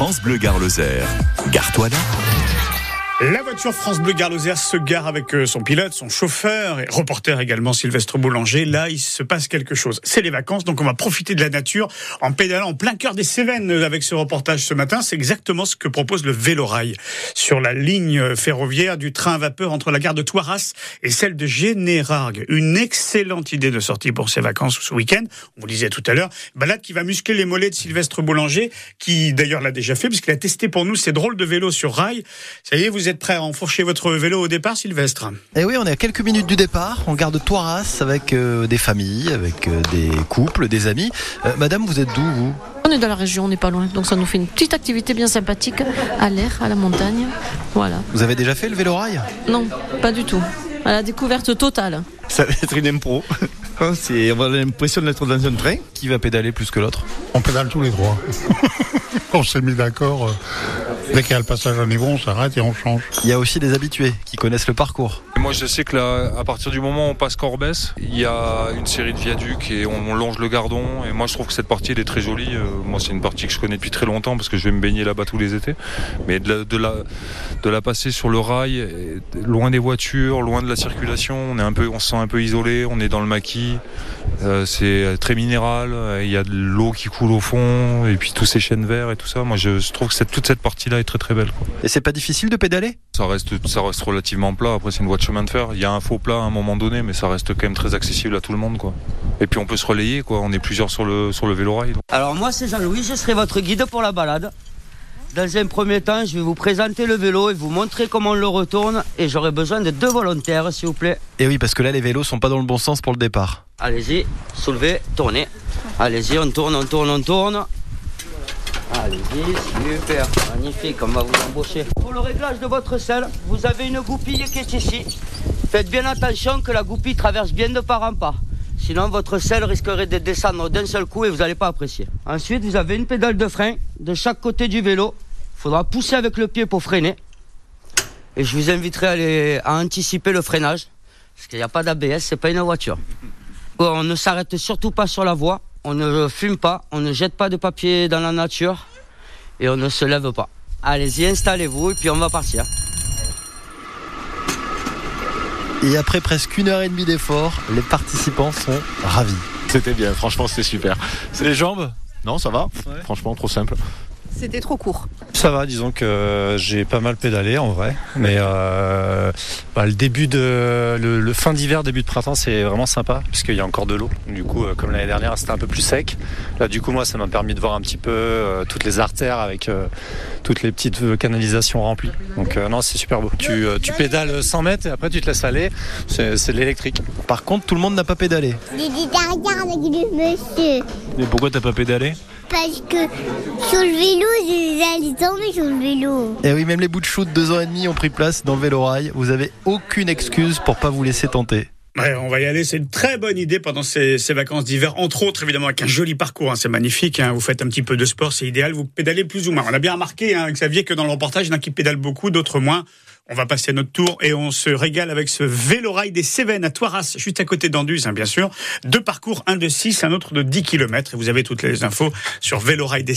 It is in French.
France Bleu Gare Lozère. Gare-toi là. La voiture France Bleu Gare se gare avec euh, son pilote, son chauffeur et reporter également Sylvestre Boulanger. Là, il se passe quelque chose. C'est les vacances, donc on va profiter de la nature en pédalant en plein cœur des Cévennes euh, avec ce reportage ce matin. C'est exactement ce que propose le Vélorail sur la ligne ferroviaire du train à vapeur entre la gare de Toiras et celle de Générargues. Une excellente idée de sortie pour ces vacances ce week-end. On vous disait tout à l'heure. Balade qui va muscler les mollets de Sylvestre Boulanger, qui d'ailleurs l'a déjà fait puisqu'il a testé pour nous ces drôles de vélos sur rail. Ça y est, vous êtes prêts à enfourcher votre vélo au départ, Sylvestre? Eh oui, on est à quelques minutes du départ. On garde Toiras avec euh, des familles, avec euh, des couples, des amis. Euh, madame, vous êtes d'où, vous? On est dans la région, on n'est pas loin. Donc ça nous fait une petite activité bien sympathique à l'air, à la montagne. Voilà. Vous avez déjà fait le vélo rail? Non, pas du tout. À la découverte totale. Ça va être une impro. On a l'impression d'être dans un train. Qui va pédaler plus que l'autre? On pédale tous les trois. on s'est mis d'accord. Dès qu'il y a le passage à niveau, on s'arrête et on change. Il y a aussi des habitués qui connaissent le parcours. moi, je sais que là, à partir du moment où on passe Corbès, il y a une série de viaducs et on, longe le Gardon. Et moi, je trouve que cette partie, elle est très jolie. Euh, moi, c'est une partie que je connais depuis très longtemps parce que je vais me baigner là-bas tous les étés. Mais de la, de la, de la passer sur le rail, loin des voitures, loin de la circulation, on est un peu, on se sent un peu isolé. On est dans le maquis. Euh, c'est très minéral. Il y a de l'eau qui coule au fond et puis tous ces chênes verts et tout ça. Moi, je, trouve que cette, toute cette partie-là est très très belle. Quoi. Et c'est pas difficile de pédaler? Ça reste, ça reste relativement plat. Après, c'est une voie de chemin de fer. Il y a un faux plat à un moment donné, mais ça reste quand même très accessible à tout le monde. Quoi. Et puis on peut se relayer. Quoi. On est plusieurs sur le sur le vélo rail. Alors moi, c'est Jean-Louis. Je serai votre guide pour la balade. Dans un premier temps, je vais vous présenter le vélo et vous montrer comment on le retourne. Et j'aurai besoin de deux volontaires, s'il vous plaît. Et oui, parce que là, les vélos sont pas dans le bon sens pour le départ. Allez-y, soulevez, tournez. Allez-y, on tourne, on tourne, on tourne. Allez-y, super, magnifique, on va vous embaucher. Pour le réglage de votre selle, vous avez une goupille qui est ici. Faites bien attention que la goupille traverse bien de part en part. Sinon, votre selle risquerait de descendre d'un seul coup et vous n'allez pas apprécier. Ensuite, vous avez une pédale de frein de chaque côté du vélo. Il faudra pousser avec le pied pour freiner. Et je vous inviterai à, anticiper le freinage. Parce qu'il n'y a pas d'ABS, c'est pas une voiture. On ne s'arrête surtout pas sur la voie, on ne fume pas, on ne jette pas de papier dans la nature et on ne se lève pas. Allez-y, installez-vous et puis on va partir. Et après presque une heure et demie d'effort, les participants sont ravis. C'était bien, franchement c'était super. C'est les jambes? Non, ça va. Franchement, trop simple. C'était trop court. Ça va, disons que j'ai pas mal pédalé en vrai, mais euh, bah, le début de le, fin d'hiver, début de printemps, c'est vraiment sympa puisqu'il y a encore de l'eau. Du coup, euh, comme l'année dernière, c'était un peu plus sec. Là, du coup, moi, ça m'a permis de voir un petit peu euh, toutes les artères avec toutes les petites canalisations remplies. Donc non, c'est super beau. Tu, tu, pédales 100 mètres et après tu te laisses aller. C'est de l'électrique. Par contre, tout le monde n'a pas pédalé. J'ai dit avec le monsieur. Et pourquoi t'as pas pédalé? Parce que sur le vélo, j'allais tomber sur le vélo. Et oui, même les bouts de chou de deux ans et demi ont pris place dans le vélo rail. Vous avez aucune excuse pour pas vous laisser tenter. Ouais, on va y aller. C'est une très bonne idée pendant ces, vacances d'hiver, entre autres évidemment avec un joli parcours. Hein. c'est magnifique. Hein. vous faites un petit peu de sport, c'est idéal. Vous pédalez plus ou moins. On a bien remarqué, hein, Xavier, que dans le reportage, il y en a qui pédalent beaucoup, d'autres moins. On va passer à notre tour et on se régale avec ce vélo-rail des Cévennes à Toiras, juste à côté d'Anduze, hein, bien sûr. Deux parcours, un de 6, un autre de 10 km. Et vous avez toutes les infos sur des